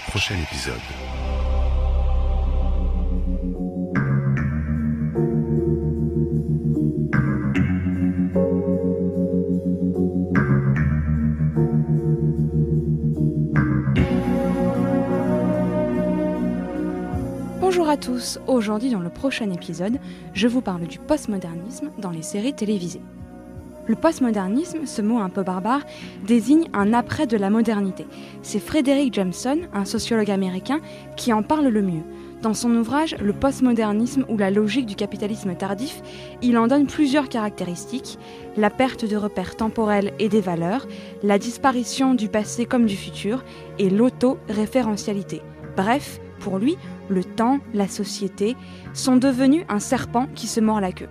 Prochain épisode. Bonjour à tous, aujourd'hui dans le prochain épisode, je vous parle du postmodernisme dans les séries télévisées. Le postmodernisme, ce mot un peu barbare, désigne un après de la modernité. C'est Frederick Jameson, un sociologue américain, qui en parle le mieux. Dans son ouvrage Le postmodernisme ou la logique du capitalisme tardif, il en donne plusieurs caractéristiques la perte de repères temporels et des valeurs, la disparition du passé comme du futur et l'auto-référentialité. Bref, pour lui, le temps, la société sont devenus un serpent qui se mord la queue.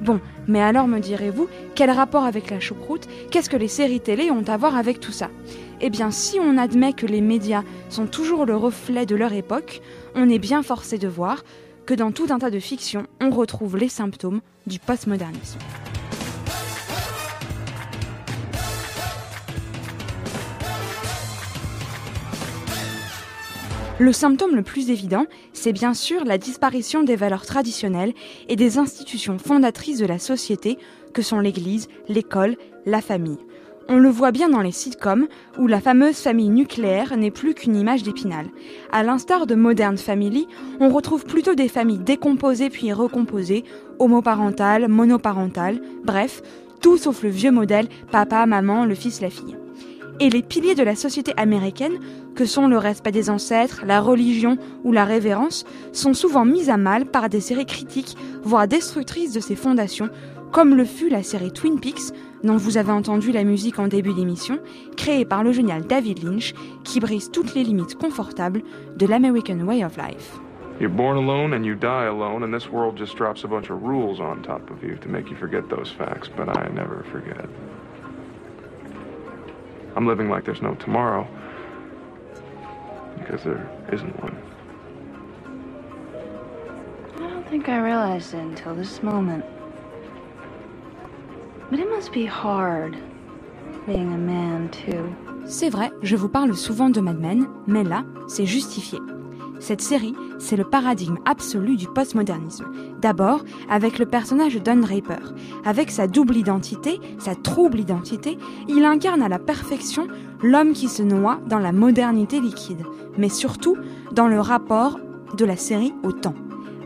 Bon, mais alors me direz-vous, quel rapport avec la choucroute? Qu'est-ce que les séries télé ont à voir avec tout ça? Eh bien, si on admet que les médias sont toujours le reflet de leur époque, on est bien forcé de voir que dans tout un tas de fictions, on retrouve les symptômes du postmodernisme. Le symptôme le plus évident, c'est bien sûr la disparition des valeurs traditionnelles et des institutions fondatrices de la société que sont l'Église, l'école, la famille. On le voit bien dans les sitcoms où la fameuse famille nucléaire n'est plus qu'une image d'épinal. À l'instar de Modern Family, on retrouve plutôt des familles décomposées puis recomposées, homoparentales, monoparentales, bref, tout sauf le vieux modèle papa, maman, le fils, la fille et les piliers de la société américaine, que sont le respect des ancêtres, la religion ou la révérence, sont souvent mis à mal par des séries critiques, voire destructrices de ces fondations, comme le fut la série Twin Peaks, dont vous avez entendu la musique en début d'émission, créée par le génial David Lynch, qui brise toutes les limites confortables de l'American Way of Life. You're born alone and you die alone, and this world just drops a bunch of rules on top of you to make you forget those facts, but I never forget. I'm living like there's no tomorrow because there isn't one. I don't think I realized it until this moment. But it must be hard being a man, too. C'est vrai, je vous parle souvent de Mad Men, mais là, c'est justifié. Cette série, c'est le paradigme absolu du postmodernisme. D'abord, avec le personnage Don Draper. Avec sa double identité, sa trouble identité, il incarne à la perfection l'homme qui se noie dans la modernité liquide, mais surtout dans le rapport de la série au temps.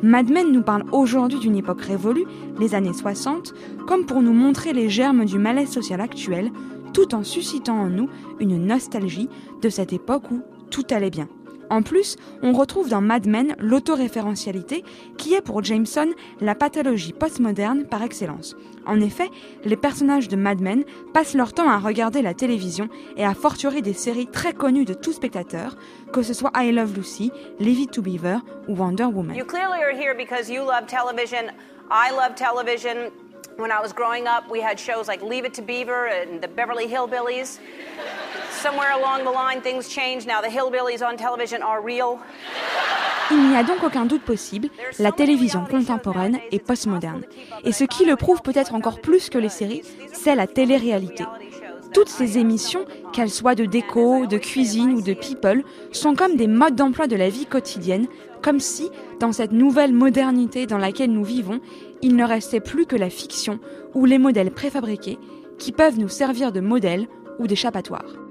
Mad Men nous parle aujourd'hui d'une époque révolue, les années 60, comme pour nous montrer les germes du malaise social actuel, tout en suscitant en nous une nostalgie de cette époque où tout allait bien. En plus, on retrouve dans Mad Men l'autoréférentialité qui est pour Jameson la pathologie postmoderne par excellence. En effet, les personnages de Mad Men passent leur temps à regarder la télévision et à fortiori des séries très connues de tous spectateurs, que ce soit I Love Lucy, Leave It to Beaver ou Wonder Woman. You clearly are here because you love television. I love television. When I was growing up, we had shows like Leave It to Beaver and the Beverly Hillbillies. Somewhere along the line, things changed. Now the hillbillies on television are real. Il n'y a donc aucun doute possible, la télévision contemporaine est postmoderne. Et ce qui le prouve peut-être encore plus que les séries, c'est la télé-réalité. Toutes ces émissions, qu'elles soient de déco, de cuisine ou de people, sont comme des modes d'emploi de la vie quotidienne, comme si, dans cette nouvelle modernité dans laquelle nous vivons, il ne restait plus que la fiction ou les modèles préfabriqués qui peuvent nous servir de modèles ou d'échappatoires.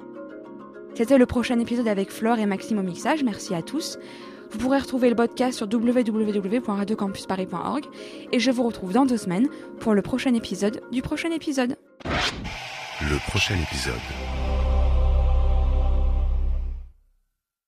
C'était le prochain épisode avec Flore et Maxime au mixage, merci à tous. Vous pourrez retrouver le podcast sur www.radiocampusparis.org et je vous retrouve dans deux semaines pour le prochain épisode du prochain épisode. Le prochain épisode.